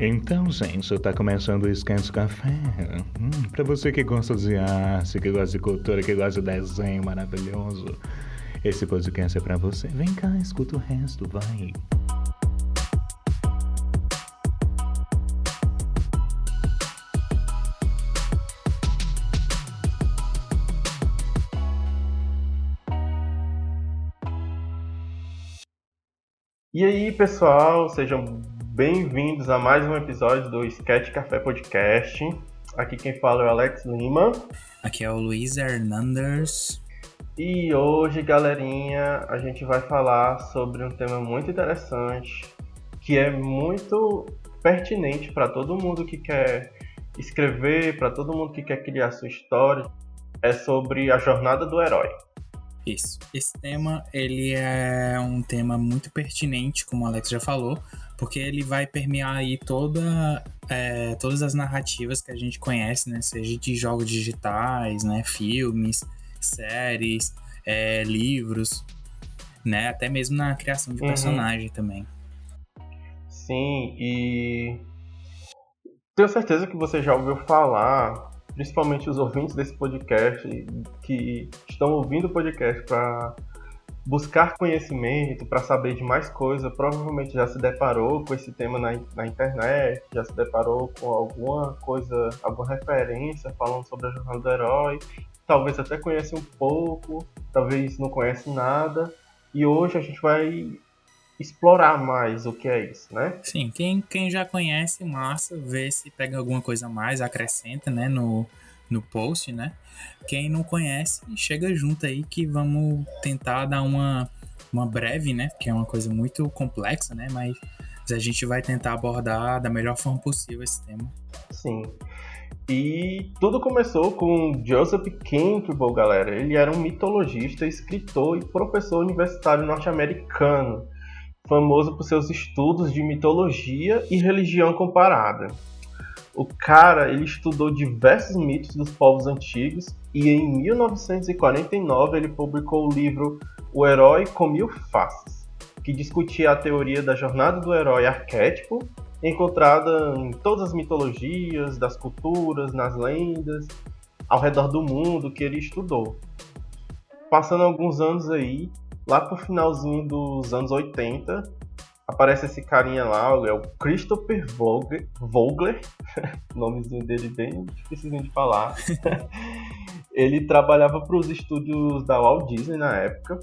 Então, gente, tá começando o Esquente Café. Hum, pra você que gosta de arte, que gosta de cultura, que gosta de desenho maravilhoso, esse podcast é pra você. Vem cá, escuta o resto, vai. E aí, pessoal, sejam bem-vindos a mais um episódio do Sketch Café Podcast. Aqui quem fala é o Alex Lima. Aqui é o Luiz Hernandez. E hoje, galerinha, a gente vai falar sobre um tema muito interessante, que é muito pertinente para todo mundo que quer escrever, para todo mundo que quer criar sua história. É sobre a jornada do herói. Isso. Esse tema, ele é um tema muito pertinente, como o Alex já falou, porque ele vai permear aí toda, é, todas as narrativas que a gente conhece, né? Seja de jogos digitais, né? Filmes, séries, é, livros, né? Até mesmo na criação de uhum. personagem também. Sim, e tenho certeza que você já ouviu falar principalmente os ouvintes desse podcast que estão ouvindo o podcast para buscar conhecimento, para saber de mais coisa, provavelmente já se deparou com esse tema na, na internet, já se deparou com alguma coisa, alguma referência falando sobre a jornada do herói, talvez até conhece um pouco, talvez não conhece nada, e hoje a gente vai explorar mais o que é isso, né? Sim, quem, quem já conhece, massa, vê se pega alguma coisa a mais, acrescenta, né, no, no post, né? Quem não conhece, chega junto aí que vamos tentar dar uma, uma breve, né? Que é uma coisa muito complexa, né? Mas a gente vai tentar abordar da melhor forma possível esse tema. Sim. E tudo começou com Joseph Campbell, galera. Ele era um mitologista, escritor e professor universitário norte-americano famoso por seus estudos de mitologia e religião comparada. O cara ele estudou diversos mitos dos povos antigos e em 1949 ele publicou o livro O Herói com Mil Faces, que discutia a teoria da jornada do herói arquétipo encontrada em todas as mitologias, das culturas, nas lendas, ao redor do mundo que ele estudou. Passando alguns anos aí, Lá pro finalzinho dos anos 80, aparece esse carinha lá, é o Christopher Vogler, Vogler nomezinho dele bem difícil de falar. ele trabalhava para os estúdios da Walt Disney na época.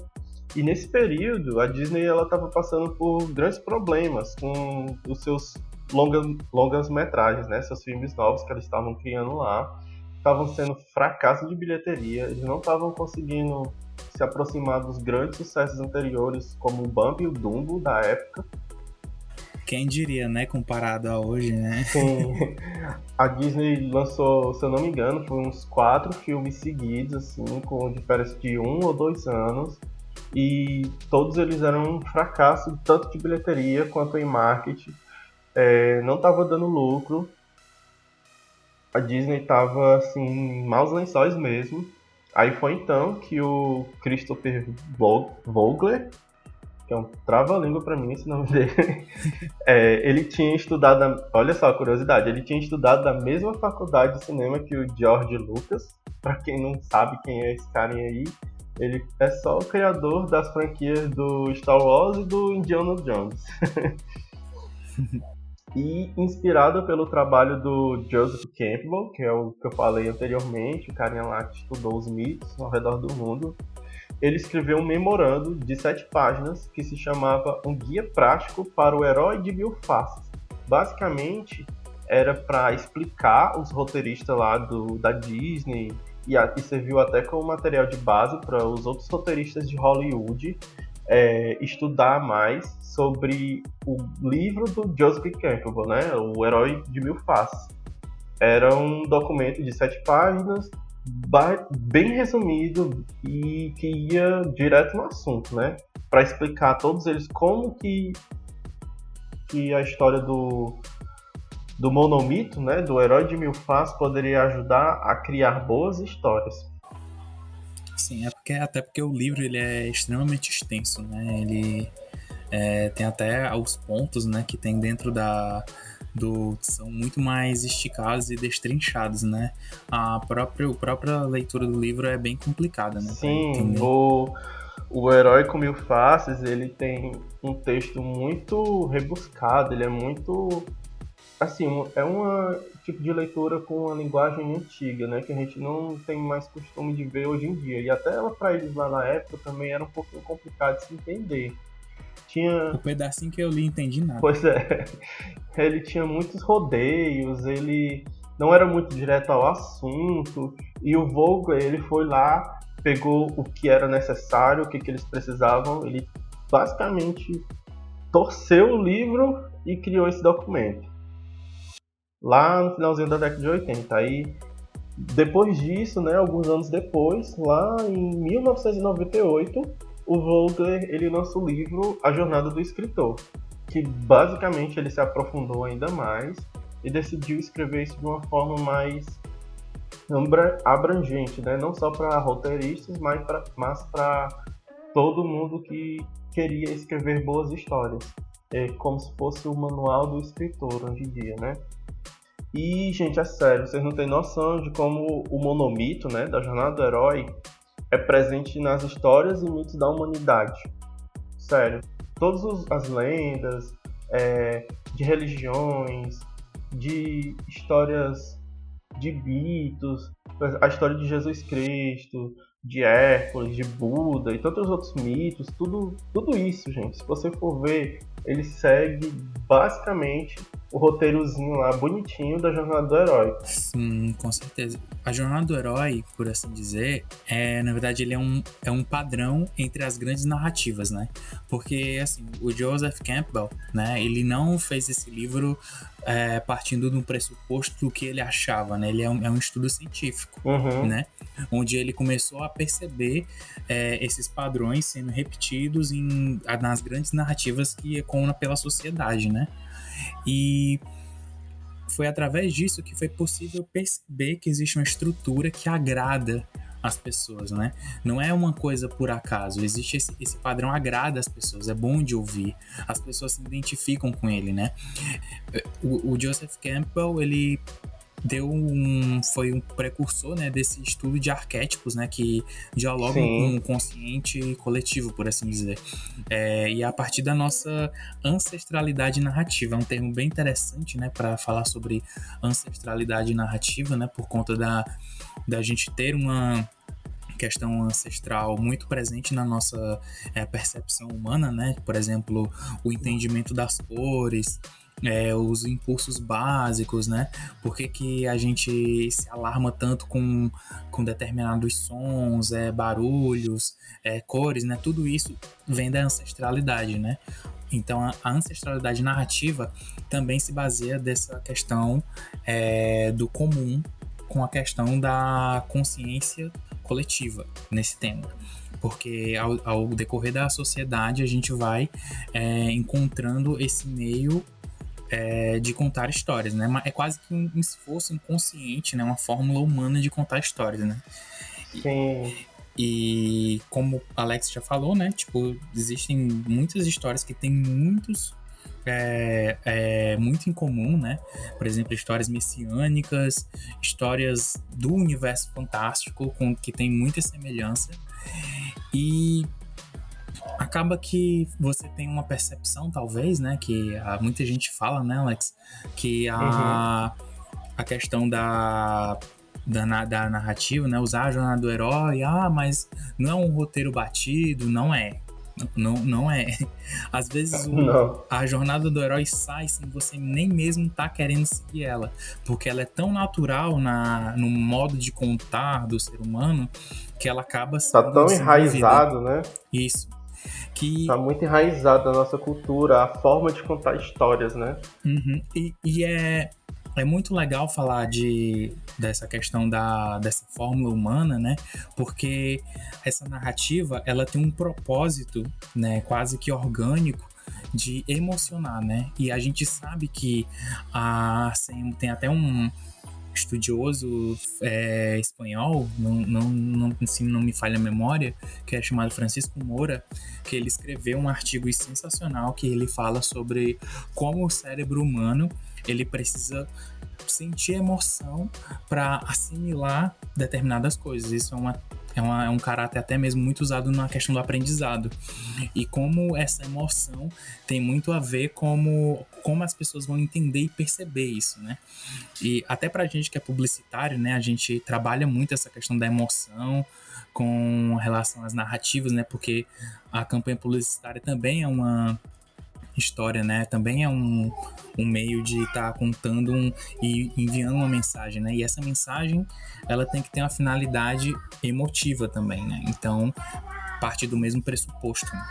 E nesse período, a Disney ela estava passando por grandes problemas com os seus longas, longas metragens, né? Seus filmes novos que eles estavam criando lá estavam sendo fracasso de bilheteria. Eles não estavam conseguindo se aproximar dos grandes sucessos anteriores, como o Bambi e o Dumbo da época. Quem diria, né? Comparado a hoje, né? Sim. A Disney lançou, se eu não me engano, foi uns quatro filmes seguidos, assim, com diferença de um ou dois anos. E todos eles eram um fracasso, tanto de bilheteria quanto em marketing. É, não estava dando lucro. A Disney estava assim, maus lençóis mesmo. Aí foi então que o Christopher Vogler, que é um trava-língua para mim esse nome dele, é, ele tinha estudado, olha só a curiosidade, ele tinha estudado da mesma faculdade de cinema que o George Lucas. Para quem não sabe quem é esse cara aí, ele é só o criador das franquias do Star Wars e do Indiana Jones. e inspirado pelo trabalho do Joseph Campbell, que é o que eu falei anteriormente, o carinha lá que estudou os mitos ao redor do mundo, ele escreveu um memorando de sete páginas que se chamava Um Guia Prático para o Herói de Mil Faces. Basicamente, era para explicar os roteiristas lá do, da Disney e, a, e serviu até como material de base para os outros roteiristas de Hollywood é, estudar mais sobre o livro do Joseph Campbell, né? O Herói de Mil Faces. Era um documento de sete páginas, bem resumido e que ia direto no assunto, né? Para explicar a todos eles como que, que a história do, do monomito, né? Do Herói de Mil Faces poderia ajudar a criar boas histórias. Porque, até porque o livro ele é extremamente extenso, né? Ele É, tem até os pontos, né, que tem dentro da do são muito mais esticados e destrinchados, né? A própria, a própria leitura do livro é bem complicada, né? Sim, o, o Herói com Mil Faces, ele tem um texto muito rebuscado, ele é muito assim, é um tipo de leitura com uma linguagem antiga, né, que a gente não tem mais costume de ver hoje em dia. E até ela para eles lá na época também era um pouquinho complicado de se entender. Tinha o pedacinho que eu li entendi nada. Pois é. Ele tinha muitos rodeios, ele não era muito direto ao assunto, e o Vogler, ele foi lá, pegou o que era necessário, o que, que eles precisavam, ele basicamente torceu o livro e criou esse documento lá no finalzinho da década de 80. Aí, depois disso, né, alguns anos depois, lá em 1998, o Vogler ele lançou o livro A Jornada do Escritor, que basicamente ele se aprofundou ainda mais e decidiu escrever isso de uma forma mais abrangente, né? não só para roteiristas, mas para todo mundo que queria escrever boas histórias, é como se fosse o manual do escritor hoje em dia, né? E, gente, é sério, vocês não têm noção de como o monomito, né, da jornada do herói é presente nas histórias e mitos da humanidade. Sério. Todas as lendas, é, de religiões, de histórias de mitos, a história de Jesus Cristo, de Hércules, de Buda e tantos outros mitos, tudo, tudo isso, gente, se você for ver, ele segue basicamente o roteirozinho lá bonitinho da jornada do herói. Sim, com certeza. A jornada do herói, por assim dizer, é, na verdade, ele é um, é um padrão entre as grandes narrativas, né? Porque, assim, o Joseph Campbell, né, ele não fez esse livro é, partindo do pressuposto que ele achava, né? Ele é um, é um estudo científico, uhum. né? Onde ele começou a perceber é, esses padrões sendo repetidos em, nas grandes narrativas que ecoam pela sociedade, né? E foi através disso que foi possível perceber que existe uma estrutura que agrada as pessoas, né? Não é uma coisa por acaso, existe esse, esse, padrão agrada as pessoas, é bom de ouvir, as pessoas se identificam com ele, né? O, o Joseph Campbell, ele deu um foi um precursor né desse estudo de arquétipos né que dialogam Sim. com o consciente coletivo por assim dizer é, e a partir da nossa ancestralidade narrativa é um termo bem interessante né para falar sobre ancestralidade narrativa né por conta da da gente ter uma questão ancestral muito presente na nossa é, percepção humana, né? Por exemplo, o entendimento das cores, é, os impulsos básicos, né? Por que, que a gente se alarma tanto com, com determinados sons, é, barulhos, é, cores, né? Tudo isso vem da ancestralidade, né? Então, a ancestralidade narrativa também se baseia dessa questão é, do comum com a questão da consciência coletiva nesse tema porque ao, ao, decorrer da sociedade a gente vai é, encontrando esse meio é, de contar histórias, né? É quase que um esforço inconsciente, né? Uma fórmula humana de contar histórias, né? Sim. E, e como Alex já falou, né? Tipo, existem muitas histórias que têm muitos é, é, muito em comum, né? Por exemplo, histórias messiânicas, histórias do universo fantástico, com que tem muita semelhança. E acaba que você tem uma percepção, talvez, né? Que a, muita gente fala, né, Alex? Que a, uhum. a questão da, da, da, narrativa, né? Usar a jornada do herói, ah, mas não é um roteiro batido, não é. Não, não é. Às vezes o, a jornada do herói sai sem você nem mesmo tá querendo seguir ela. Porque ela é tão natural na, no modo de contar do ser humano que ela acaba Tá tão enraizado, né? Isso que tá muito enraizado na nossa cultura a forma de contar histórias, né? Uhum. E, e, é é muito legal falar de dessa questão da dessa fórmula humana, né? Porque essa narrativa ela tem um propósito, né? Quase que orgânico de emocionar, né? E a gente sabe que a tem até um estudioso é, espanhol, não, não, não, se não me falha a memória, que é chamado Francisco Moura, que ele escreveu um artigo sensacional que ele fala sobre como o cérebro humano ele precisa sentir emoção para assimilar determinadas coisas. Isso é uma é, uma, é, um caráter até mesmo muito usado na questão do aprendizado. E como essa emoção tem muito a ver como, como as pessoas vão entender e perceber isso, né? E até pra gente que é publicitário, né? A gente trabalha muito essa questão da emoção com relação às narrativas, né? Porque a campanha publicitária também é uma história, né? Também é um, um meio de estar tá contando um, e enviando uma mensagem, né? E essa mensagem, ela tem que ter uma finalidade emotiva também, né? Então, parte do mesmo pressuposto. Né?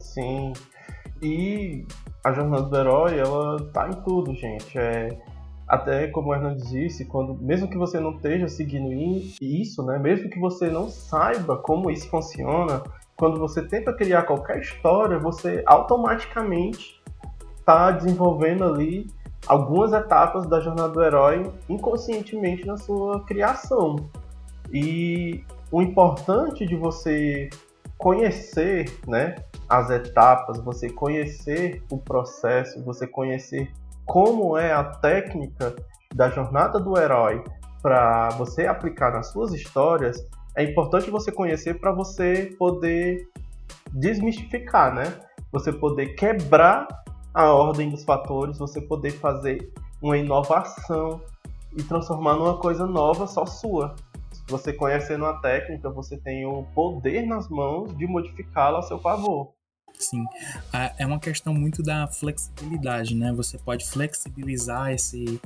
Sim. E a jornada do herói, ela tá em tudo, gente. É até como o Hernandes disse, quando mesmo que você não esteja seguindo isso, né, mesmo que você não saiba como isso funciona, quando você tenta criar qualquer história, você automaticamente está desenvolvendo ali algumas etapas da jornada do herói inconscientemente na sua criação. E o importante de você conhecer né, as etapas, você conhecer o processo, você conhecer como é a técnica da jornada do herói para você aplicar nas suas histórias, é importante você conhecer para você poder desmistificar, né? Você poder quebrar a ordem dos fatores, você poder fazer uma inovação e transformar numa coisa nova só sua. Você conhecendo a técnica, você tem o poder nas mãos de modificá-la a seu favor. Sim, é uma questão muito da flexibilidade, né? Você pode flexibilizar esse,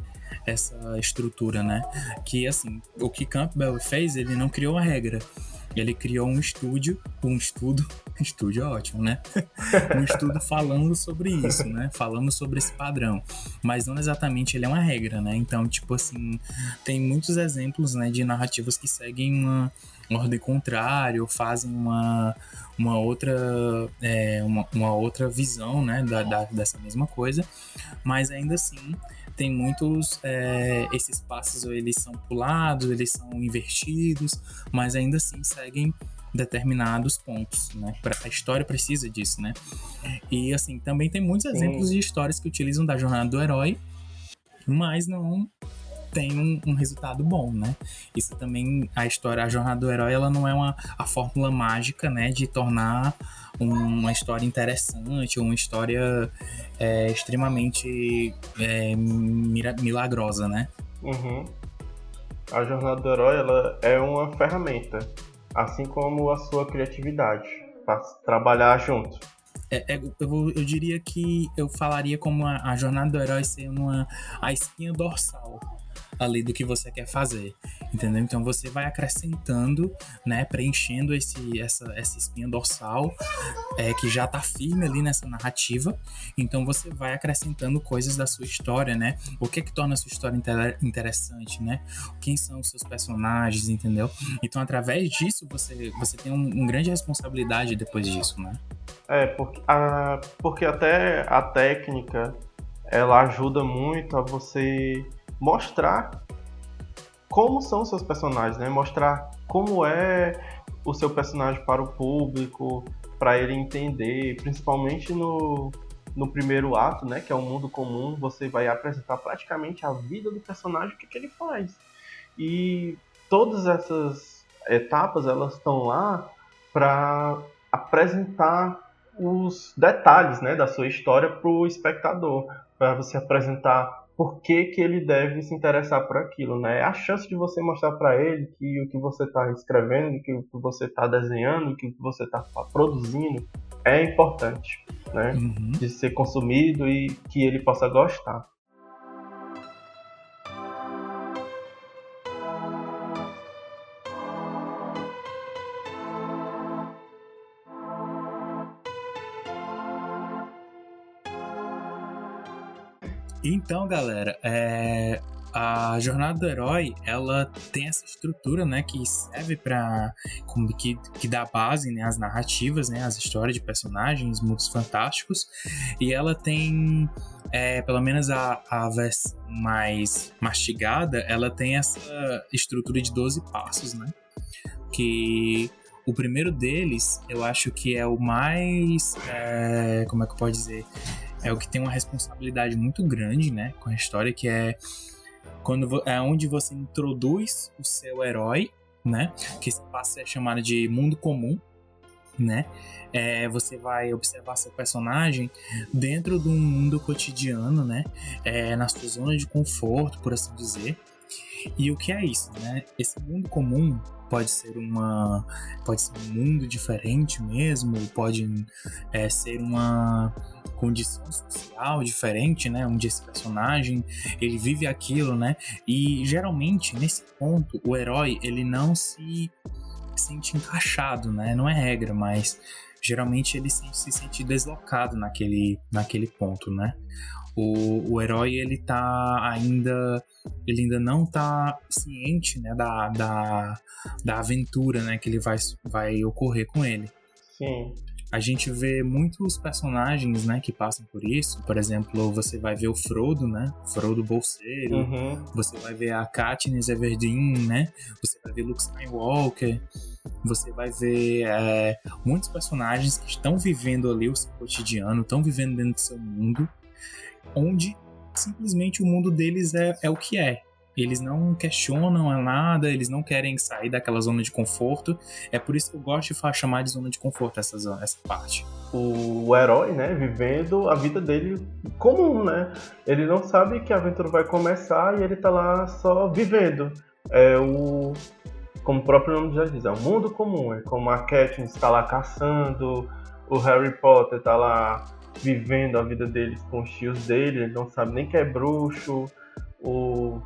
essa estrutura, né? Que assim, o que Campbell fez, ele não criou uma regra. Ele criou um estúdio, um estudo, estúdio é ótimo, né? um estudo falando sobre isso, né? Falando sobre esse padrão. Mas não exatamente ele é uma regra, né? Então, tipo assim, tem muitos exemplos, né, de narrativas que seguem uma ordem contrária ou fazem uma, uma outra é, uma, uma, outra visão, né, da, da, dessa mesma coisa. Mas ainda assim, tem muitos é, esses passos eles são pulados, eles são invertidos, mas ainda assim seguem determinados pontos, né? A história precisa disso, né? E assim, também tem muitos exemplos Sim. de histórias que utilizam da jornada do herói, mas não tem um, um, resultado bom, né? Isso também, a história, a jornada do herói, ela não é uma, a fórmula mágica, né, de tornar uma história interessante, uma história é, extremamente é, milagrosa, né? Uhum. A jornada do herói, ela é uma ferramenta, assim como a sua criatividade, para trabalhar junto. É, é, eu, eu, diria que eu falaria como a, a jornada do herói ser uma, a espinha dorsal ali do que você quer fazer, entendeu? Então você vai acrescentando, né, preenchendo esse, essa, essa espinha dorsal é, que já tá firme ali nessa narrativa. Então você vai acrescentando coisas da sua história, né? O que é que torna a sua história inter interessante, né? Quem são os seus personagens, entendeu? Então através disso você, você tem um, um grande responsabilidade depois disso, né? É, porque, a, porque até a técnica ela ajuda muito a você mostrar como são seus personagens, né? Mostrar como é o seu personagem para o público, para ele entender, principalmente no, no primeiro ato, né? Que é o mundo comum, você vai apresentar praticamente a vida do personagem, o que, que ele faz. E todas essas etapas, elas estão lá para apresentar os detalhes né, da sua história para o espectador, para você apresentar por que, que ele deve se interessar por aquilo, né? A chance de você mostrar para ele que o que você está escrevendo, que o que você está desenhando, que o que você está produzindo é importante, né? Uhum. De ser consumido e que ele possa gostar. Então, galera, é... a jornada do herói, ela tem essa estrutura, né, que serve para que, que dá base, né, narrativas, né, às histórias de personagens, mundos fantásticos, e ela tem é, pelo menos a, a versão mais mastigada, ela tem essa estrutura de 12 passos, né? Que o primeiro deles, eu acho que é o mais. É, como é que eu posso dizer? É o que tem uma responsabilidade muito grande, né? Com a história, que é quando é onde você introduz o seu herói, né? Que esse passo é chamado de mundo comum, né? É, você vai observar seu personagem dentro de um mundo cotidiano, né? É, na sua zona de conforto, por assim dizer. E o que é isso, né? Esse mundo comum pode ser uma pode ser um mundo diferente mesmo pode é, ser uma condição social diferente né? Onde esse personagem ele vive aquilo né? E geralmente nesse ponto o herói ele não se sente encaixado né? Não é regra mas geralmente ele se, se sente deslocado naquele naquele ponto né o, o herói ele tá ainda ele ainda não tá ciente né, da, da, da aventura né, que ele vai, vai ocorrer com ele. Sim. A gente vê muitos personagens, né, que passam por isso. Por exemplo, você vai ver o Frodo, né? Frodo Bolseiro. Uhum. Você vai ver a Katniss Everdeen, né? Você vai ver Luke Skywalker. Você vai ver é, muitos personagens que estão vivendo ali o seu cotidiano, estão vivendo dentro do seu mundo onde simplesmente o mundo deles é, é o que é. Eles não questionam nada, eles não querem sair daquela zona de conforto. É por isso que eu gosto de chamar de zona de conforto essa, zona, essa parte. O, o herói, né, vivendo a vida dele comum, né? Ele não sabe que a aventura vai começar e ele tá lá só vivendo. É o. Como o próprio nome já diz, é um mundo comum. É como a Katniss está lá caçando, o Harry Potter tá lá vivendo a vida deles com os tios dele, ele não sabe nem que é bruxo, o,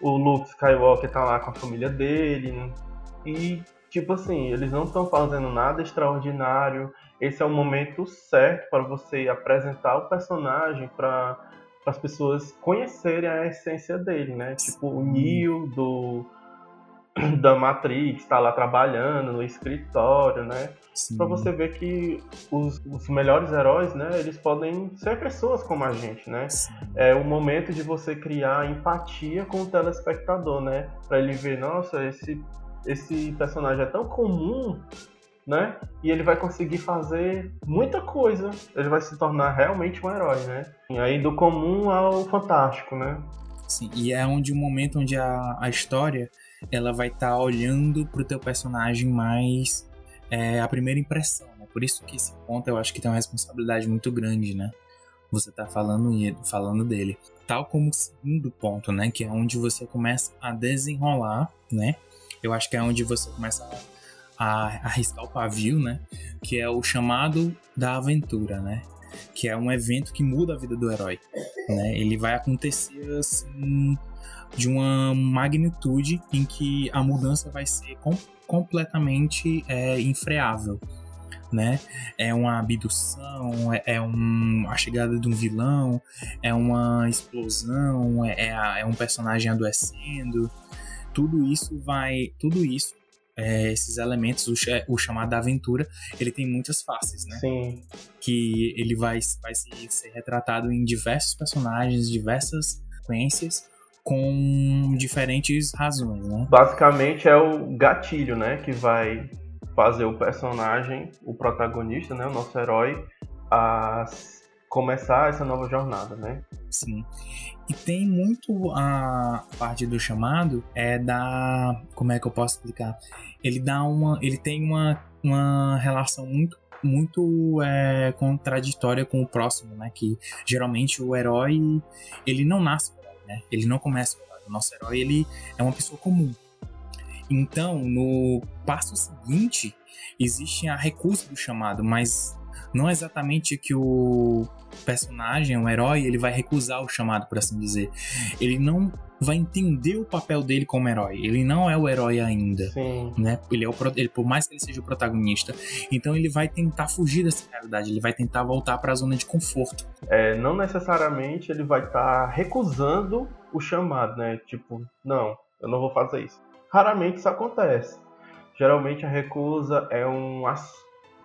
o Luke Skywalker tá lá com a família dele, e tipo assim, eles não estão fazendo nada extraordinário, esse é o momento certo para você apresentar o personagem para as pessoas conhecerem a essência dele, né? Tipo o Neo do da Matrix, está lá trabalhando no escritório, né? Para você ver que os, os, melhores heróis, né? Eles podem ser pessoas como a gente, né? Sim. É o momento de você criar empatia com o telespectador, né? Para ele ver, nossa, esse esse personagem é tão comum, né? E ele vai conseguir fazer muita coisa. Ele vai se tornar realmente um herói, né? E aí do comum ao fantástico, né? Sim, e é onde o momento onde a, a história ela vai estar tá olhando pro teu personagem mais é, a primeira impressão, né? Por isso que esse ponto eu acho que tem uma responsabilidade muito grande, né? Você tá falando, falando dele. Tal como o segundo ponto, né? Que é onde você começa a desenrolar, né? Eu acho que é onde você começa a, a arriscar o pavio, né? Que é o chamado da aventura, né? Que é um evento que muda a vida do herói, né? Ele vai acontecer assim de uma magnitude em que a mudança vai ser com, completamente é, infreável. Né? É uma abdução, é, é um, a chegada de um vilão, é uma explosão, é, é, é um personagem adoecendo. Tudo isso vai. Tudo isso é, esses elementos, o, o, chamado da aventura, ele tem muitas faces, né? Sim. Que ele vai, vai ser retratado em diversos personagens, diversas sequências, com diferentes razões, né? Basicamente é o gatilho, né, que vai fazer o personagem, o protagonista, né, o nosso herói, a começar essa nova jornada, né? Sim. E tem muito a parte do chamado é da, como é que eu posso explicar? Ele dá uma, ele tem uma, uma relação muito muito é, contraditória com o próximo, né? Que geralmente o herói ele não nasce né? Ele não começa o nosso herói, ele é uma pessoa comum. Então, no passo seguinte, existe a recusa do chamado, mas não é exatamente que o personagem, o herói, ele vai recusar o chamado, por assim dizer. Ele não vai entender o papel dele como herói. Ele não é o herói ainda, Sim. né? Ele é o ele, por mais que ele seja o protagonista, então ele vai tentar fugir dessa realidade, ele vai tentar voltar para a zona de conforto. É, não necessariamente ele vai estar tá recusando o chamado, né? Tipo, não, eu não vou fazer isso. Raramente isso acontece. Geralmente a recusa é um,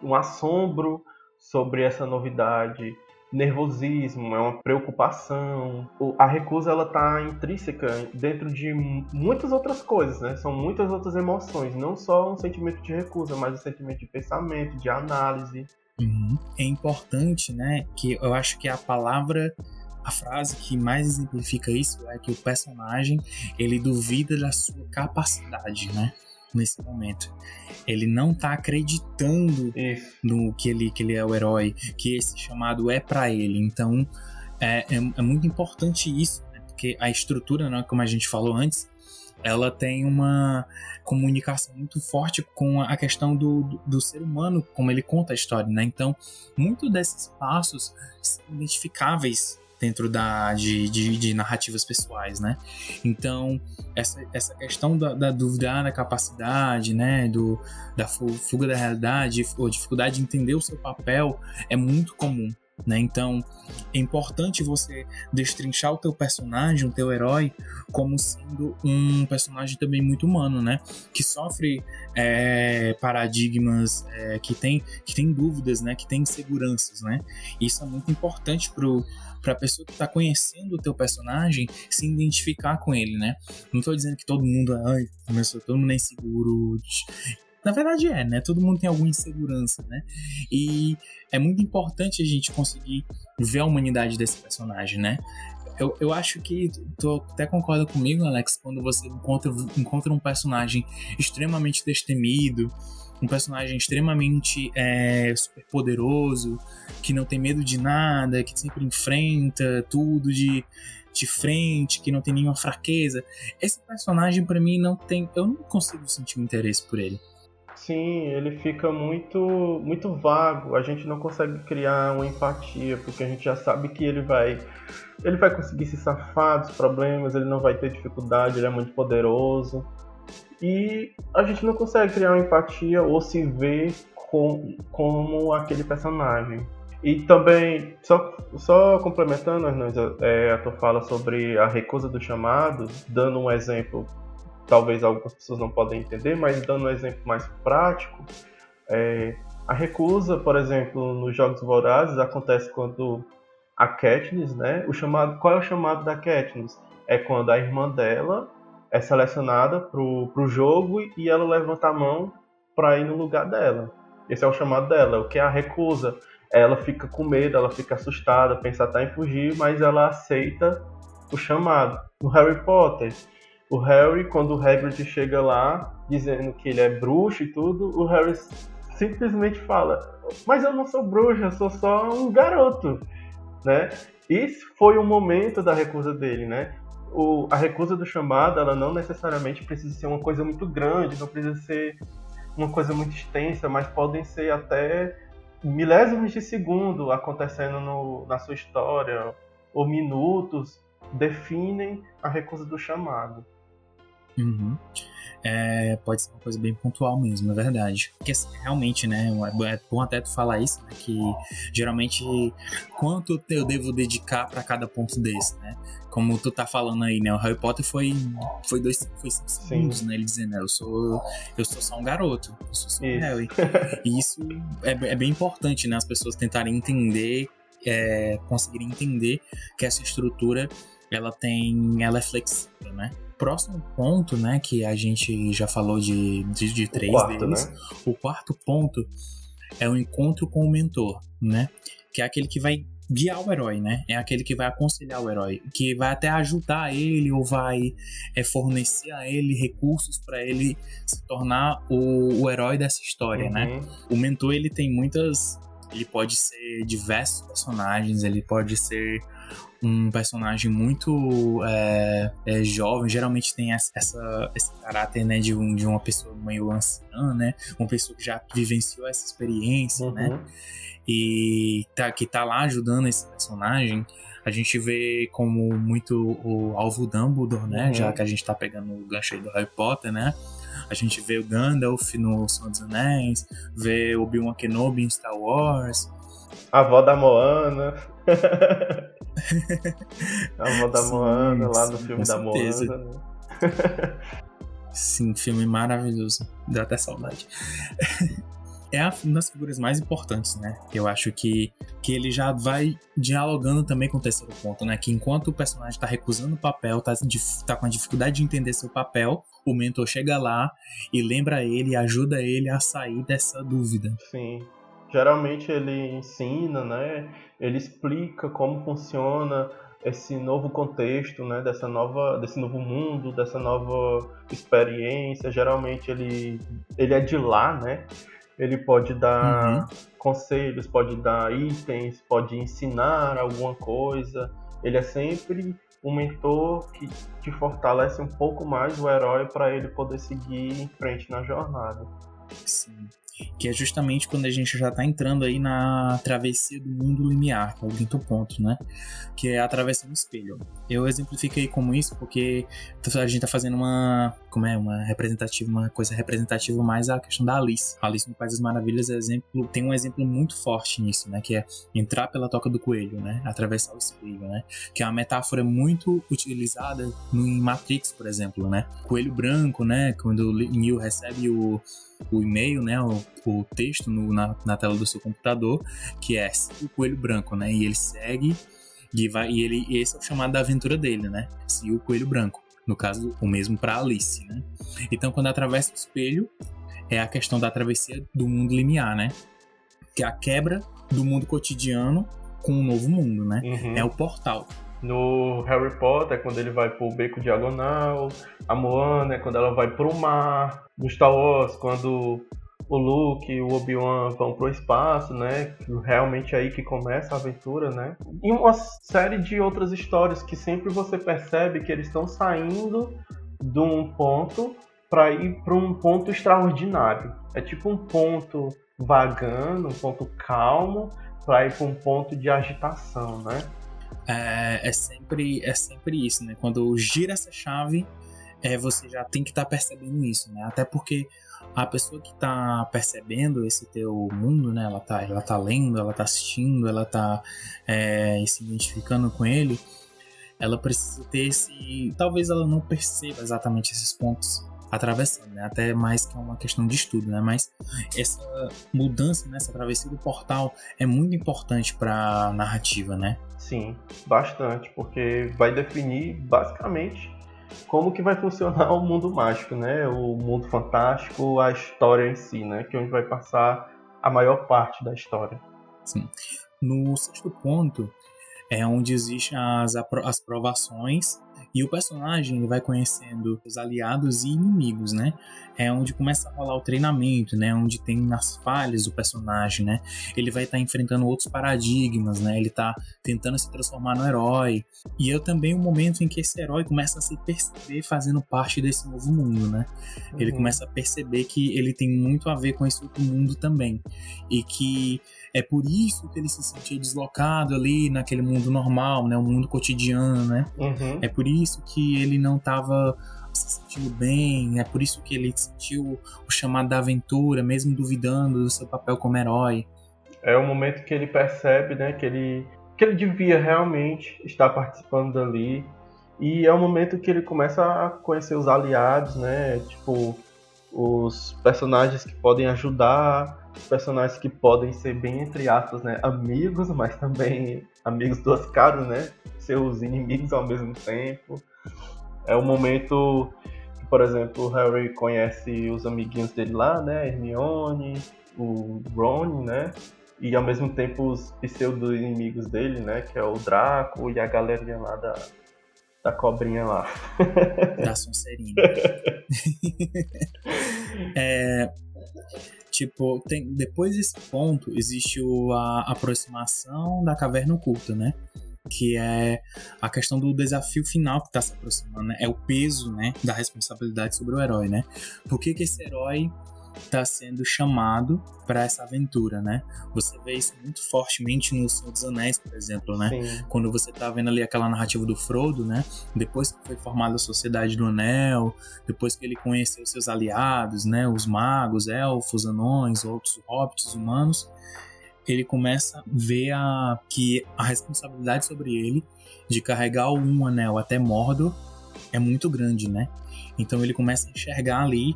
um assombro sobre essa novidade, nervosismo, é uma preocupação. A recusa ela tá intrínseca dentro de muitas outras coisas, né? São muitas outras emoções, não só um sentimento de recusa, mas um sentimento de pensamento, de análise. Uhum. É importante, né? Que eu acho que a palavra a frase que mais exemplifica isso é que o personagem ele duvida da sua capacidade, né? Nesse momento. Ele não tá acreditando Isso. no que ele, que ele é o herói, que esse chamado é para ele. Então é, é, é, muito importante isso, né? porque a estrutura, né, como a gente falou antes, ela tem uma comunicação muito forte com a questão do, do, do, ser humano, como ele conta a história, né? Então, muitos desses passos são identificáveis dentro da, de, de, de, narrativas pessoais, né? Então, essa, essa questão da, da dúvida da capacidade, né, do, da fuga da realidade, ou dificuldade de entender o seu papel, é muito comum. Né? Então, é importante você destrinchar o teu personagem, o teu herói, como sendo um personagem também muito humano, né? Que sofre é, paradigmas, é, que, tem, que tem dúvidas, né? Que tem inseguranças, né? Isso é muito importante pro, para a pessoa que está conhecendo o teu personagem se identificar com ele, né? Não estou dizendo que todo mundo, ai, começou, todo mundo é inseguro. Na verdade é, né? Todo mundo tem alguma insegurança, né? E é muito importante a gente conseguir ver a humanidade desse personagem, né? Eu, eu acho que tu até concorda comigo, Alex, quando você encontra, encontra um personagem extremamente destemido, um personagem extremamente é, super poderoso, que não tem medo de nada, que sempre enfrenta tudo de, de frente, que não tem nenhuma fraqueza. Esse personagem, para mim, não tem. Eu não consigo sentir um interesse por ele. Sim, ele fica muito, muito vago. A gente não consegue criar uma empatia, porque a gente já sabe que ele vai, ele vai conseguir se safar dos problemas, ele não vai ter dificuldade, ele é muito poderoso e a gente não consegue criar uma empatia ou se ver com, como aquele personagem. E também, só, só complementando, Hernandes, é, a tua fala sobre a recusa do chamado, dando um exemplo, talvez algumas pessoas não podem entender, mas dando um exemplo mais prático, é, a recusa, por exemplo, nos Jogos Vorazes acontece quando a Katniss, né, o chamado, qual é o chamado da Katniss? É quando a irmã dela é selecionada pro, pro jogo e ela levanta a mão para ir no lugar dela. Esse é o chamado dela. O que é a recusa? Ela fica com medo, ela fica assustada, pensa até em fugir, mas ela aceita o chamado. No Harry Potter, o Harry, quando o Hagrid chega lá, dizendo que ele é bruxo e tudo, o Harry simplesmente fala: Mas eu não sou bruxo, eu sou só um garoto, né? Esse foi o momento da recusa dele, né? O, a recusa do chamado, ela não necessariamente precisa ser uma coisa muito grande, não precisa ser uma coisa muito extensa, mas podem ser até milésimos de segundo acontecendo no, na sua história, ou minutos, definem a recusa do chamado. Uhum. É, pode ser uma coisa bem pontual mesmo, é verdade. Porque assim, realmente, né, é, é bom até tu falar isso, né, que geralmente quanto eu devo dedicar para cada ponto desse, né? Como tu tá falando aí, né, o Harry Potter foi foi dois foi cinco segundos, né, ele dizendo, né, eu sou eu sou só um garoto, eu sou só um Harry. E isso é, é bem importante, né, as pessoas tentarem entender, é, conseguirem entender que essa estrutura ela tem ela é flexível, né? Próximo ponto, né, que a gente já falou de, de, de três quarto, deles, né? o quarto ponto é o encontro com o mentor, né? Que é aquele que vai guiar o herói, né? É aquele que vai aconselhar o herói, que vai até ajudar ele ou vai é, fornecer a ele recursos para ele se tornar o, o herói dessa história, né? uhum. né? O mentor ele tem muitas, ele pode ser diversos personagens, ele pode ser um personagem muito é, é, jovem, geralmente tem essa, essa, esse caráter né, de, um, de uma pessoa meio anciã, né? Uma pessoa que já vivenciou essa experiência, uhum. né? E tá, que tá lá ajudando esse personagem A gente vê como muito o alvo Dumbledore, né? Uhum. Já que a gente tá pegando o gancho aí do Harry Potter, né? A gente vê o Gandalf no Senhor dos Anéis, vê o Obi-Wan Kenobi em Star Wars. A avó da Moana. a avó da Sim, Moana, lá no filme da certeza. Moana. né? Sim, filme maravilhoso. Dá até saudade. É uma das figuras mais importantes, né? Eu acho que, que ele já vai dialogando também com o terceiro ponto, né? Que enquanto o personagem tá recusando o papel, tá, tá com a dificuldade de entender seu papel, o mentor chega lá e lembra ele e ajuda ele a sair dessa dúvida. Sim. Geralmente ele ensina, né? Ele explica como funciona esse novo contexto, né? Dessa nova, desse novo mundo, dessa nova experiência. Geralmente ele, ele é de lá, né? Ele pode dar conselhos, pode dar itens, pode ensinar alguma coisa. Ele é sempre um mentor que te fortalece um pouco mais o herói para ele poder seguir em frente na jornada. Sim. Que é justamente quando a gente já tá entrando aí na travessia do mundo limiar, que é o quinto ponto, né? Que é a travessia no espelho. Eu exemplifiquei como isso porque a gente tá fazendo uma, como é, uma representativa, uma coisa representativa mais a questão da Alice. A Alice no País das Maravilhas é exemplo, tem um exemplo muito forte nisso, né? Que é entrar pela toca do coelho, né? Atravessar o espelho, né? Que é uma metáfora muito utilizada no, em Matrix, por exemplo, né? Coelho branco, né? Quando o Neo recebe o, o e-mail, né, o, o texto no- na, na tela do seu computador, que é o coelho branco, né, e ele segue e vai e ele esse é o chamado da aventura dele, né, seguir o coelho branco. No caso, o mesmo para Alice, né? Então, quando atravessa o espelho, é a questão da travessia do mundo limiar, né? Que é a quebra do mundo cotidiano com um novo mundo, né? Uhum. É o portal. No Harry Potter, é quando ele vai pro beco diagonal. A Moana é quando ela vai pro mar. No Star Wars, quando o Luke e o Obi-Wan vão pro espaço, né? Realmente é aí que começa a aventura, né? E uma série de outras histórias que sempre você percebe que eles estão saindo de um ponto para ir para um ponto extraordinário. É tipo um ponto vagando, um ponto calmo, para ir para um ponto de agitação, né? é, é sempre é sempre isso, né? Quando gira essa chave, é, você já tem que estar percebendo isso, né? Até porque a pessoa que tá percebendo esse teu mundo, né? Ela tá, ela tá lendo, ela tá assistindo, ela tá é, se identificando com ele. Ela precisa ter esse. Talvez ela não perceba exatamente esses pontos atravessando, né? Até mais que é uma questão de estudo, né? Mas essa mudança, né? essa travessia do portal é muito importante para narrativa, né? Sim, bastante, porque vai definir basicamente como que vai funcionar o mundo mágico, né? O mundo fantástico, a história em si, né? Que é onde vai passar a maior parte da história. Sim. No sexto ponto é onde existem as, as provações e o personagem ele vai conhecendo os aliados e inimigos, né? É onde começa a rolar o treinamento, né? Onde tem as falhas do personagem, né? Ele vai estar enfrentando outros paradigmas, né? Ele tá tentando se transformar no herói. E é também o momento em que esse herói começa a se perceber fazendo parte desse novo mundo, né? Ele Uhum. começa a perceber que ele tem muito a ver com esse outro mundo também. E que é por isso que ele se sentia deslocado ali naquele mundo normal, né? O mundo cotidiano, né? Uhum. É por isso que ele não estava se sentindo bem, é por isso que ele sentiu o chamado da aventura, mesmo duvidando do seu papel como herói. É o momento que ele percebe, né, que ele que ele devia realmente estar participando dali. E é o momento que ele começa a conhecer os aliados, né? Tipo, os personagens que podem ajudar, os personagens que podem ser bem, entre aspas, né, amigos, mas também amigos duas caras, né? Seus inimigos ao mesmo tempo. É o momento que, por exemplo, o Harry conhece os amiguinhos dele lá, né? Hermione, o Ron, né? E ao mesmo tempo os pseudo-inimigos dele, né? Que é o Draco e a galerinha lá da, da cobrinha lá. da Sonserina. é, tipo, tem, depois desse ponto, existe o, a aproximação da caverna oculta, né? Que é a questão do desafio final que tá se aproximando, né? É o peso, né? Da responsabilidade sobre o herói, né? Por que que esse herói está sendo chamado para essa aventura, né? Você vê isso muito fortemente no Senhor dos Anéis, por exemplo, né? Sim. Quando você tá vendo ali aquela narrativa do Frodo, né? Depois que foi formada a Sociedade do Anel, depois que ele conheceu seus aliados, né? Os magos, elfos, anões, outros hobbits humanos, ele começa a ver a, que a responsabilidade sobre ele de carregar um anel até Mordor é muito grande, né? Então ele começa a enxergar ali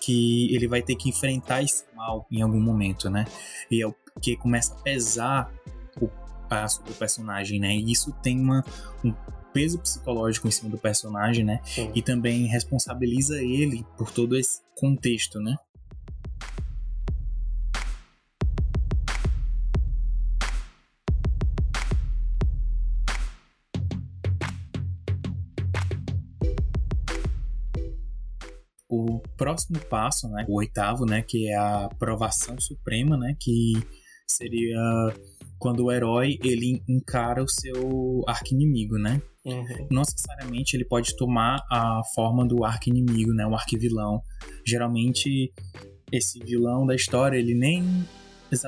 que ele vai ter que enfrentar esse mal em algum momento, né? E é o que começa a pesar o, passo do personagem, né? E isso tem uma, um peso psicológico em cima do personagem, né? Sim. E também responsabiliza ele por todo esse contexto, né? Próximo passo, né, o oitavo, né, que é a aprovação suprema, né, que seria quando o herói ele encara o seu arqui-inimigo, né? Uhum. Não necessariamente ele pode tomar a forma do arqui-inimigo, né, o arquivilão. Geralmente esse vilão da história ele nem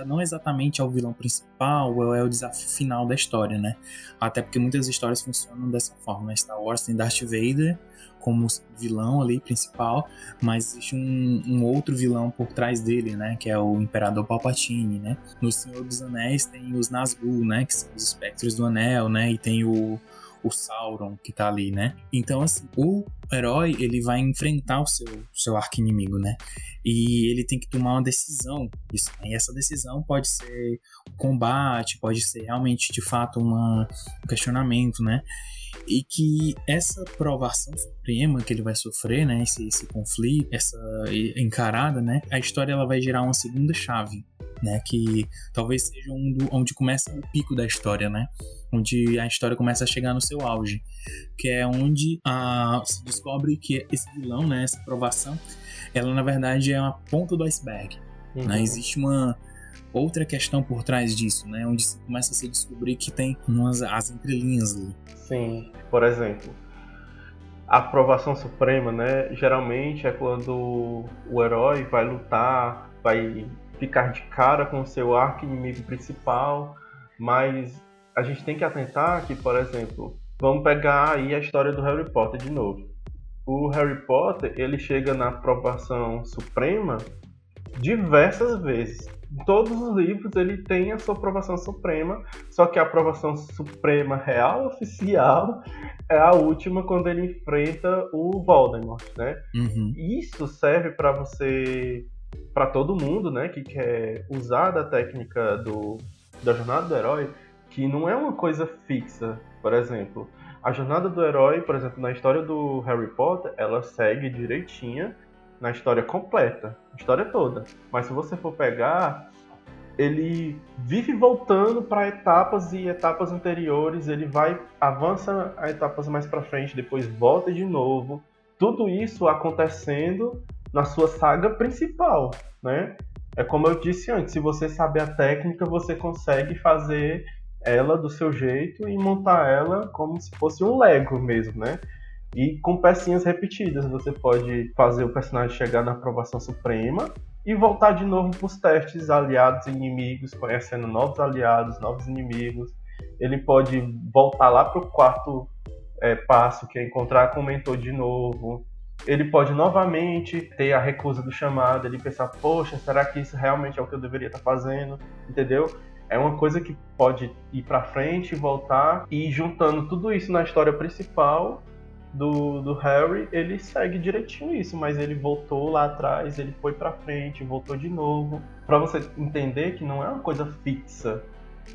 não exatamente é o vilão principal ou é o desafio final da história, né? Até porque muitas histórias funcionam dessa forma. Né? Star Wars tem Darth Vader como vilão ali principal, mas existe um, um, outro vilão por trás dele, né? Que é o Imperador Palpatine, né? No Senhor dos Anéis tem os Nazgûl, né? Que são os espectros do Anel, né? E tem o, o Sauron que tá ali, né? Então, assim, o herói, ele vai enfrentar o seu, seu arqui-inimigo, né? E ele tem que tomar uma decisão. Isso, né? E essa decisão pode ser combate, pode ser realmente, de fato, uma, um questionamento, né? E que essa provação suprema que ele vai sofrer, né, esse, esse conflito, essa encarada, né, a história ela vai gerar uma segunda chave, né, que talvez seja um do, onde começa o pico da história, né, onde a história começa a chegar no seu auge, que é onde a, se descobre que esse vilão, né, essa provação, ela na verdade é uma ponta do iceberg, né? uhum. né, existe uma outra questão por trás disso, né? Onde se começa a se descobrir que tem umas as entrelinhas ali. Sim, por exemplo, a aprovação suprema, né? Geralmente é quando o herói vai lutar, vai ficar de cara com o seu arco inimigo principal, mas a gente tem que atentar que, por exemplo, vamos pegar aí a história do Harry Potter de novo. O Harry Potter, ele chega na aprovação suprema diversas vezes. Todos os livros ele tem a sua aprovação suprema, só que a aprovação suprema real, oficial, é a última quando ele enfrenta o Voldemort, né? Uhum. Isso serve para você, para todo mundo, né, que quer usar da técnica do da jornada do herói, que não é uma coisa fixa. Por exemplo, a jornada do herói, por exemplo, na história do Harry Potter, ela segue direitinha na história completa, história toda. Mas se você for pegar, ele vive voltando para etapas e etapas anteriores, ele vai avança a etapas mais para frente, depois volta de novo. Tudo isso acontecendo na sua saga principal, né? É como eu disse antes, se você sabe a técnica, você consegue fazer ela do seu jeito e montar ela como se fosse um Lego mesmo, né? E com pecinhas repetidas, você pode fazer o personagem chegar na aprovação suprema e voltar de novo para os testes aliados e inimigos, conhecendo novos aliados, novos inimigos. Ele pode voltar lá para o quarto é, passo, que é encontrar com o mentor de novo. Ele pode novamente ter a recusa do chamado, ele pensar, poxa, será que isso realmente é o que eu deveria estar fazendo? Entendeu? É uma coisa que pode ir para frente, voltar e juntando tudo isso na história principal, do, do Harry, ele segue direitinho isso, mas ele voltou lá atrás, ele foi para frente, voltou de novo, para você entender que não é uma coisa fixa,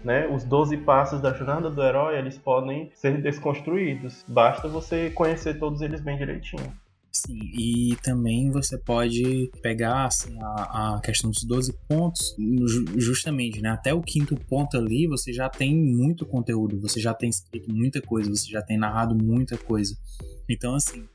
né? Os 12 passos da jornada do herói, eles podem ser desconstruídos, basta você conhecer todos eles bem direitinho. Sim, e também você pode pegar assim, a, a questão dos 12 pontos, justamente, né? Até o quinto ponto ali, você já tem muito conteúdo, você já tem escrito muita coisa, você já tem narrado muita coisa. Então, assim,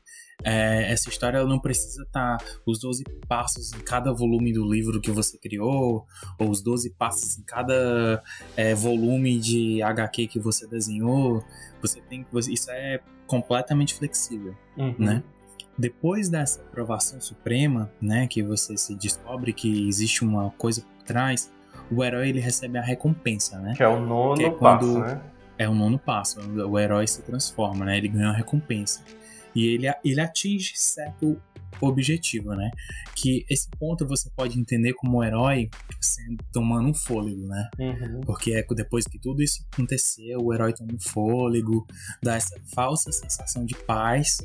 é, essa história não precisa estar tá, os 12 passos em cada volume do livro que você criou, ou os 12 passos em cada é, volume de HQ que você desenhou. Você tem isso é completamente flexível, uhum. né? Depois dessa aprovação suprema, né, que você se descobre que existe uma coisa por trás, o herói ele recebe a recompensa, né? Que é o nono é passo, né? É o nono passo, o herói se transforma, né? Ele ganha uma recompensa. E ele, ele atinge certo objetivo, né? Que esse ponto você pode entender como herói sendo, tomando um fôlego, né? Uhum. Porque é depois que tudo isso aconteceu, o herói toma um fôlego, dá essa falsa sensação de paz,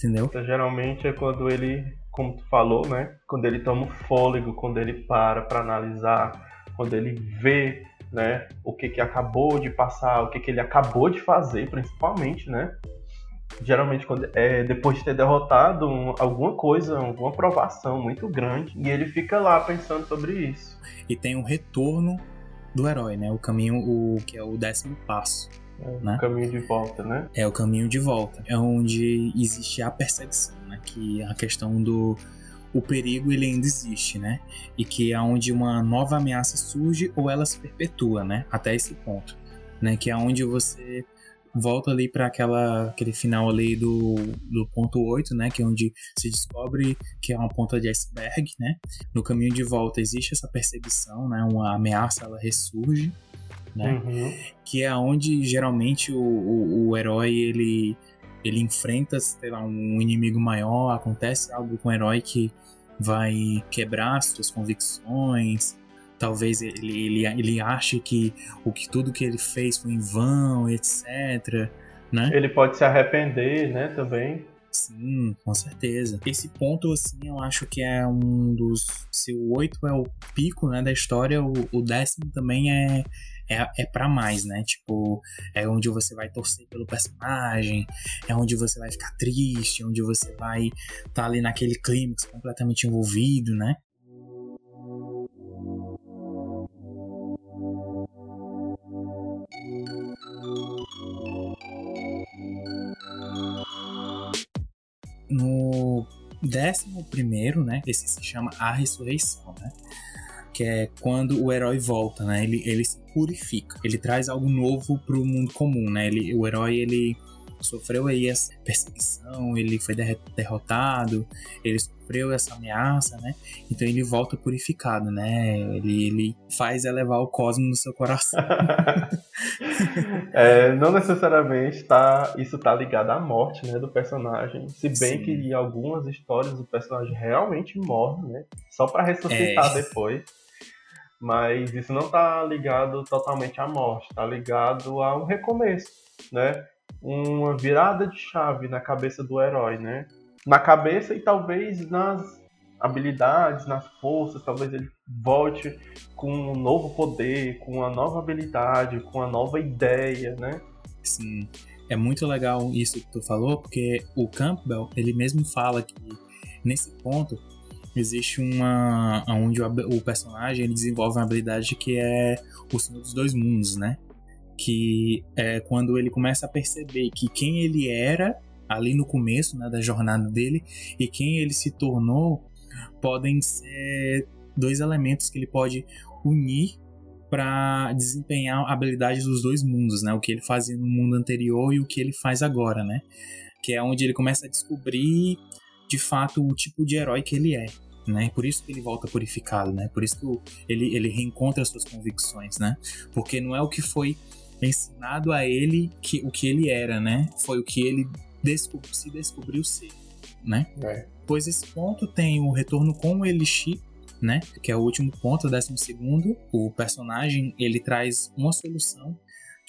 entendeu? Então, geralmente é quando ele, como tu falou, né? Quando ele toma fôlego, quando ele para para analisar, quando ele vê né, o que, que acabou de passar, o que, que ele acabou de fazer, principalmente, né? geralmente quando, é, depois de ter derrotado um, alguma coisa, alguma provação muito grande, e ele fica lá pensando sobre isso. E tem o retorno do herói, né? O caminho, o que é o décimo passo. É, né? O caminho de volta, né? É o caminho de volta. É onde existe a perseguição, né? Que a questão do o perigo ele ainda existe, né? E que é onde uma nova ameaça surge ou ela se perpetua, né? Até esse ponto, né? Que é onde você volta ali para aquela aquele final ali do, do ponto 8, né, que é onde se descobre que é uma ponta de iceberg, né? No caminho de volta existe essa perseguição, né, uma ameaça ela ressurge, né? Uhum. Que é onde geralmente o, o, o, herói ele ele enfrenta, sei lá, um inimigo maior, acontece algo com o herói que vai quebrar suas convicções, talvez ele, ele, ele ache que o que tudo que ele fez foi em vão, etc. Né? Ele pode se arrepender, né, também. Sim, com certeza. Esse ponto, assim, eu acho que é um dos. Se o 8 é o pico né, da história, o, o décimo também é, é, é para mais, né? Tipo, é onde você vai torcer pelo personagem, é onde você vai ficar triste, onde você vai estar tá ali naquele clímax completamente envolvido, né? no décimo primeiro, né? Esse se chama A Ressurreição, né? Que é quando o herói volta, né? Ele, ele se purifica. Ele traz algo novo pro mundo comum, né? Ele, o herói, ele sofreu aí essa perseguição, ele foi derrotado, ele sofreu essa ameaça, né? Então ele volta purificado, né? Ele, ele faz elevar o cosmo no seu coração. é, não necessariamente tá, isso tá ligado à morte né, do personagem. Se bem Sim. que em algumas histórias o personagem realmente morre, né? Só para ressuscitar é. depois. Mas isso não tá ligado totalmente à morte, tá ligado a um recomeço, né? uma virada de chave na cabeça do herói, né? Na cabeça e talvez nas habilidades, nas forças, talvez ele volte com um novo poder, com uma nova habilidade, com uma nova ideia, né? Sim, é muito legal isso que tu falou, porque o Campbell, ele mesmo fala que nesse ponto existe uma onde o personagem ele desenvolve uma habilidade que é o Senhor dos Dois Mundos, né? que é quando ele começa a perceber que quem ele era ali no começo né, da jornada dele e quem ele se tornou podem ser dois elementos que ele pode unir para desempenhar habilidades dos dois mundos, né? O que ele fazia no mundo anterior e o que ele faz agora, né? Que é onde ele começa a descobrir de fato o tipo de herói que ele é, né? Por isso que ele volta purificado, né? Por isso que ele, ele reencontra as suas convicções, né? Porque não é o que foi ensinado a ele que o que ele era, né? Foi o que ele descob se descobriu ser, né? É. Pois esse ponto tem o retorno com o Elixir, né? Que é o último ponto, o décimo segundo. O personagem, ele traz uma solução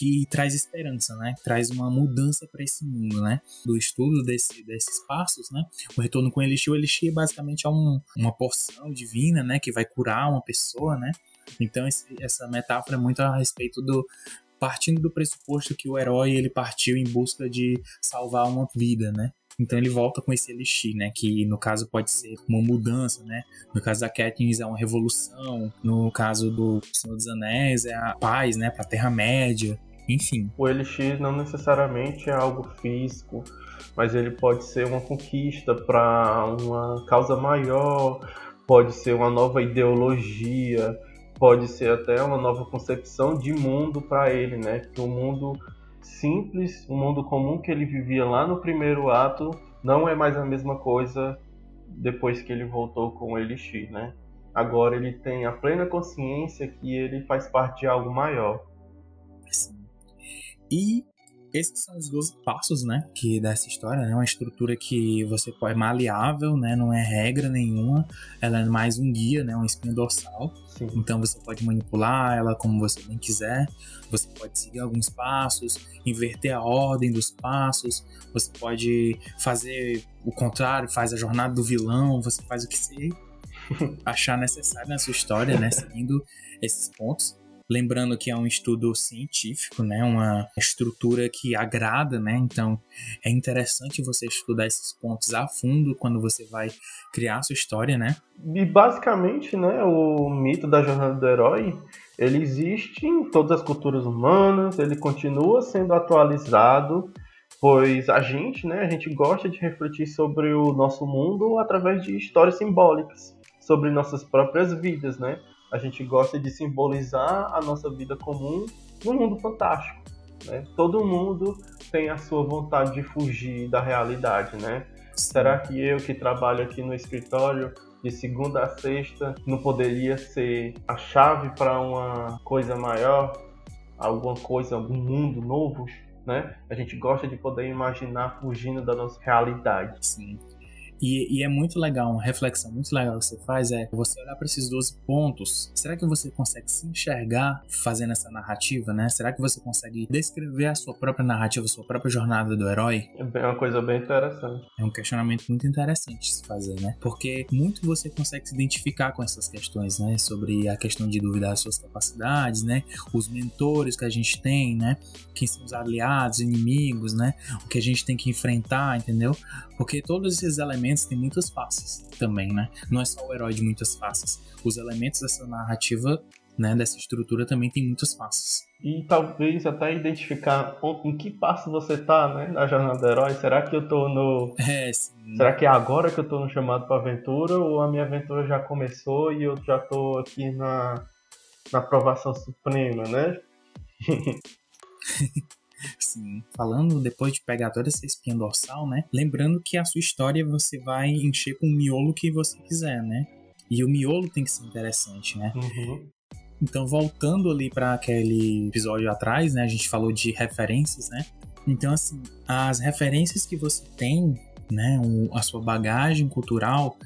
que traz esperança, né? Traz uma mudança para esse mundo, né? Do estudo desse, desses passos, né? O retorno com o Elixir, o Elixir basicamente é um, uma porção divina, né? Que vai curar uma pessoa, né? Então esse, essa metáfora é muito a respeito do, partindo do pressuposto que o herói ele partiu em busca de salvar uma vida, né? Então ele volta com esse elixir, né? Que no caso pode ser uma mudança, né? No caso da Katniss é uma revolução. No caso do Senhor dos Anéis é a paz, né? Pra Terra-média. Enfim. O elixir não necessariamente é algo físico, mas ele pode ser uma conquista para uma causa maior, pode ser uma nova ideologia, pode ser até uma nova concepção de mundo para ele, né? Que o mundo simples, um mundo comum que ele vivia lá no primeiro ato, não é mais a mesma coisa depois que ele voltou com o Elixir, né? Agora ele tem a plena consciência que ele faz parte de algo maior. E esses são os 12 passos, né, que dessa história, né, uma estrutura que você pode, é maleável, né, não é regra nenhuma, ela é mais um guia, né, uma espinha dorsal, Sim. então você pode manipular ela como você bem quiser, você pode seguir alguns passos, inverter a ordem dos passos, você pode fazer o contrário, faz a jornada do vilão, você faz o que você achar necessário na sua história, né, seguindo esses pontos. Lembrando que é um estudo científico, né? Uma estrutura que agrada, né? Então é interessante você estudar esses pontos a fundo quando você vai criar a sua história, né? E basicamente, né, o mito da jornada do herói, ele existe em todas as culturas humanas, ele continua sendo atualizado, pois a gente, né, a gente gosta de refletir sobre o nosso mundo através de histórias simbólicas, sobre nossas próprias vidas, né? A gente gosta de simbolizar a nossa vida comum no mundo fantástico. Né? Todo mundo tem a sua vontade de fugir da realidade, né? Será que eu que trabalho aqui no escritório de segunda a sexta não poderia ser a chave para uma coisa maior, alguma coisa, algum mundo novo, né? A gente gosta de poder imaginar fugindo da nossa realidade. Sim. E, e, é muito legal, uma reflexão muito legal que você faz é você olhar para esses 12 pontos. Será que você consegue se enxergar fazendo essa narrativa, né? Será que você consegue descrever a sua própria narrativa, a sua própria jornada do herói? É uma coisa bem interessante. É um questionamento muito interessante de se fazer, né? Porque muito você consegue se identificar com essas questões, né? Sobre a questão de duvidar das suas capacidades, né? Os mentores que a gente tem, né? Quem são os aliados, inimigos, né? O que a gente tem que enfrentar, entendeu? Porque todos esses elementos têm muitas faces também, né? Não é só o herói de muitas faces. Os elementos dessa narrativa, né, dessa estrutura também tem muitas faces. E talvez até identificar em que passo você tá, né, na jornada do herói. Será que eu tô no. É, sim. Será que é agora que eu tô no chamado pra aventura? Ou a minha aventura já começou e eu já tô aqui na, na aprovação suprema, né? Sim, falando depois de pegar toda essa espinha dorsal, né? Lembrando que a sua história você vai encher com o miolo que você quiser, né? E o miolo tem que ser interessante, né? Uhum. Então, voltando ali para aquele episódio atrás, né? A gente falou de referências, né? Então, assim, as referências que você tem, né? a sua bagagem cultural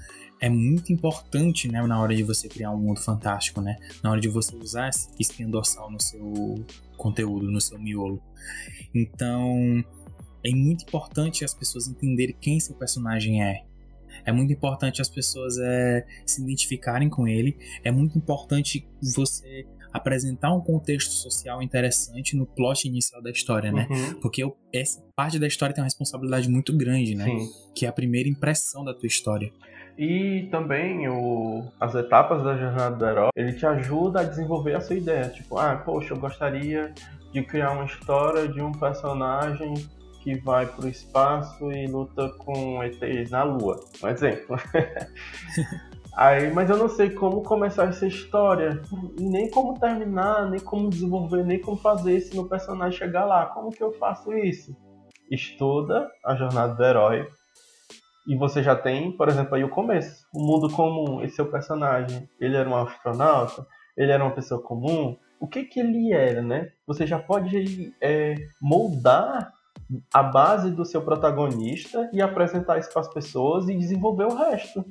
é muito importante, né? Na hora de você criar um mundo fantástico, né? Na hora de você usar esse espinho dorsal no seu conteúdo, no seu miolo. Então, é muito importante as pessoas entenderem quem seu personagem é. É muito importante as pessoas é, se identificarem com ele. É muito importante você apresentar um contexto social interessante no plot inicial da história, né? Uhum. Porque eu, essa parte da história tem uma responsabilidade muito grande, né? Sim. Que é a primeira impressão da tua história. E também o, as etapas da jornada do herói, ele te ajuda a desenvolver a sua ideia. Tipo, ah, poxa, eu gostaria de criar uma história de um personagem que vai para o espaço e luta com ETs na Lua, um exemplo. Aí, mas eu não sei como começar essa história, nem como terminar, nem como desenvolver, nem como fazer esse meu personagem chegar lá. Como que eu faço isso? Estuda a jornada do herói. E você já tem, por exemplo, aí o começo. O mundo comum, esse seu personagem, ele era um astronauta, ele era uma pessoa comum, o que que ele era, né? Você já pode é, moldar a base do seu protagonista e apresentar isso para as pessoas e desenvolver o resto.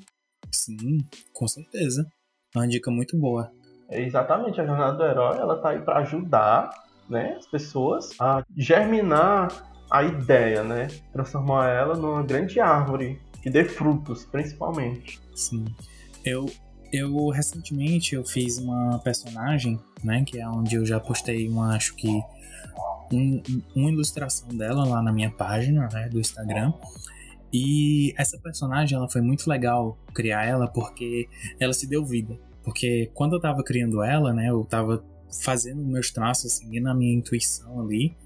Sim, com certeza. É uma dica muito boa. É exatamente, a jornada do herói, ela tá aí para ajudar, né, as pessoas a germinar a ideia, né? Transformar ela numa grande árvore que dê frutos, principalmente. Sim. Eu eu recentemente eu fiz uma personagem, né, que é onde eu já postei uma, acho que um, uma ilustração dela lá na minha página, né, do Instagram. E essa personagem, ela foi muito legal criar ela porque ela se deu vida. Porque quando eu tava criando ela, né, eu tava fazendo meus traços, seguindo a minha intuição ali.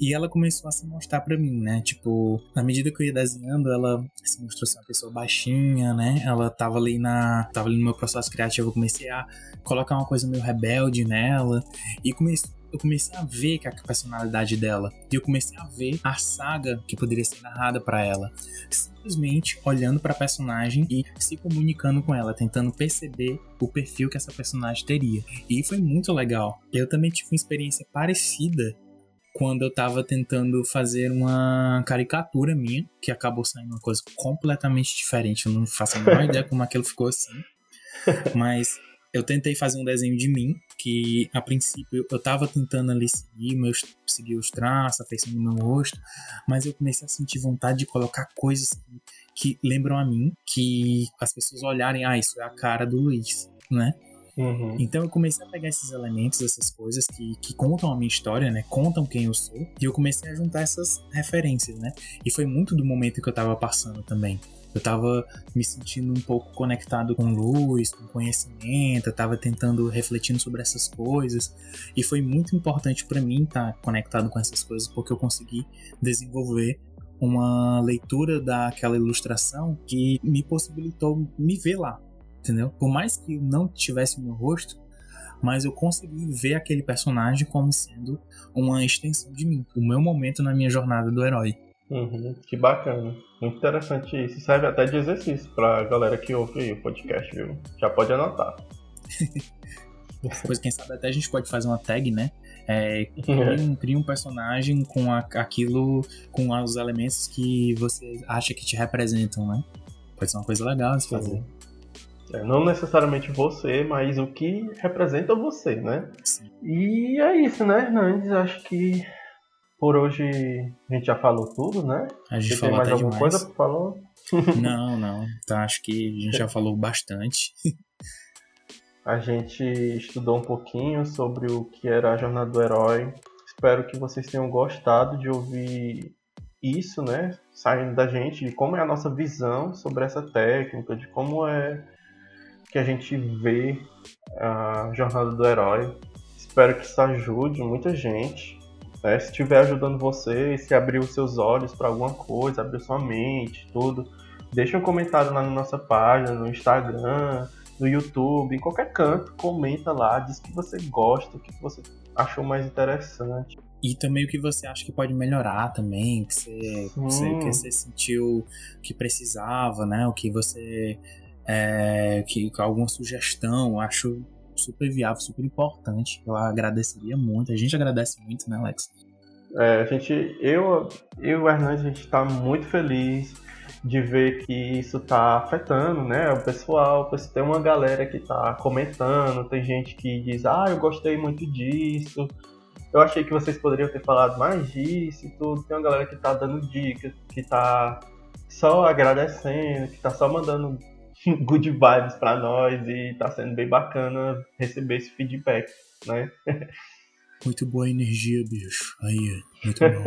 E ela começou a se mostrar para mim, né? Tipo, na medida que eu ia desenhando, ela se mostrou ser uma pessoa baixinha, né? Ela tava ali na. tava ali no meu processo criativo, eu comecei a colocar uma coisa meio rebelde nela. E comecei eu comecei a ver que a personalidade dela. E eu comecei a ver a saga que poderia ser narrada para ela. Simplesmente olhando para a personagem e se comunicando com ela, tentando perceber o perfil que essa personagem teria. E foi muito legal. Eu também tive uma experiência parecida quando eu tava tentando fazer uma caricatura minha, que acabou saindo uma coisa completamente diferente. Eu não faço a menor ideia como aquilo ficou assim. Mas eu tentei fazer um desenho de mim, que a princípio eu tava tentando ali seguir, meus, seguir os traços, a feição do meu rosto, mas eu comecei a sentir vontade de colocar coisas que, que lembram a mim, que as pessoas olharem, ah, isso é a cara do Luiz, né? Uhum. Então eu comecei a pegar esses elementos, essas coisas que, que contam a minha história, né? Contam quem eu sou. E eu comecei a juntar essas referências, né? E foi muito do momento que eu tava passando também. Eu tava me sentindo um pouco conectado com luz, com conhecimento, eu tava tentando refletindo sobre essas coisas. E foi muito importante para mim estar tá conectado com essas coisas, porque eu consegui desenvolver uma leitura daquela ilustração que me possibilitou me ver lá, entendeu? Por mais que não tivesse meu rosto, mas eu consegui ver aquele personagem como sendo uma extensão de mim, o meu momento na minha jornada do herói. Uhum, que bacana. Muito interessante isso. Serve até de exercício pra galera que ouve o podcast, viu? Já pode anotar. Depois, quem sabe até a gente pode fazer uma tag, né? É, cria, um, cria um personagem com a, aquilo, com os elementos que você acha que te representam, né? Pode ser uma coisa legal de fazer. É, não necessariamente você, mas o que representa você, né? Sim. E é isso, né, Hernandes? Acho que por hoje a gente já falou tudo, né? A gente Você falou tem mais até alguma demais. coisa pra falar? Não, não. Tá, acho que a gente já falou bastante. A gente estudou um pouquinho sobre o que era a jornada do herói. Espero que vocês tenham gostado de ouvir isso, né? Saindo da gente, de como é a nossa visão sobre essa técnica, de como é que a gente vê a jornada do herói. Espero que isso ajude muita gente. Né? Se estiver ajudando você, se abrir os seus olhos para alguma coisa, abrir sua mente, tudo, deixa um comentário lá na nossa página, no Instagram, no YouTube, em qualquer canto, comenta lá, diz que você gosta, o que você achou mais interessante. E também o que você acha que pode melhorar também, que você, você, que você sentiu que precisava, né? O que você. É, que alguma sugestão, acho super viável, super importante. Eu agradeceria muito. A gente agradece muito, né, Alex? É, a gente, eu, eu e o Hernandes, a gente está muito feliz de ver que isso está afetando, né, o pessoal. Tem uma galera que está comentando, tem gente que diz, ah, eu gostei muito disso, eu achei que vocês poderiam ter falado mais disso e tudo. Tem uma galera que tá dando dicas, que tá só agradecendo, que tá só mandando good vibes pra nós e tá sendo bem bacana receber esse feedback, né? Muito boa energia, bicho. Aí, muito bom.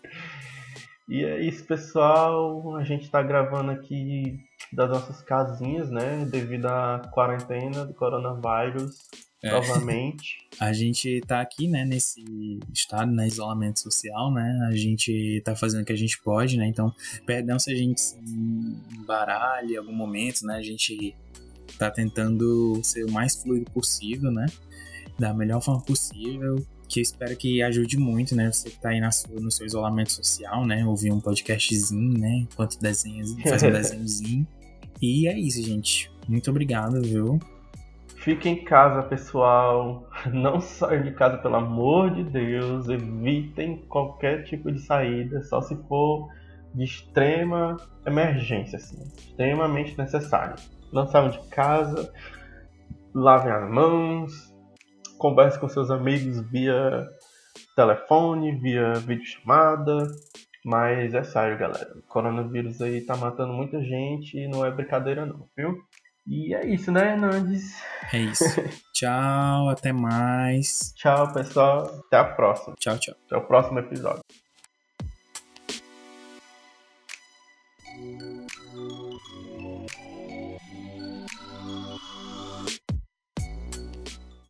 E é isso, pessoal. A gente tá gravando aqui das nossas casinhas, né? Devido à quarentena do coronavírus. É. Novamente. A gente tá aqui, né, nesse estado, né, isolamento social, né, a gente tá fazendo o que a gente pode, né, então, perdão se a gente se embaralha em algum momento, né, a gente tá tentando ser o mais fluido possível, né, da melhor forma possível, que espero que ajude muito, né, você que tá aí na sua, no seu isolamento social, né, ouvir um podcastzinho, né, enquanto desenha, faz um desenhozinho, e é isso, gente, muito obrigado, viu, Fique em casa, pessoal. Não saiam de casa, pelo amor de Deus. Evitem qualquer tipo de saída, só se for de extrema emergência, assim, extremamente necessário. Não saiam de casa, lavem as mãos, converse com seus amigos via telefone, via videochamada. Mas é sério, galera. O coronavírus aí tá matando muita gente e não é brincadeira não, viu? E é isso, né, Hernandes? é isso, tchau, até mais, Tchau, pessoal. Até a próxima. tchau, tchau. Até o próximo episódio.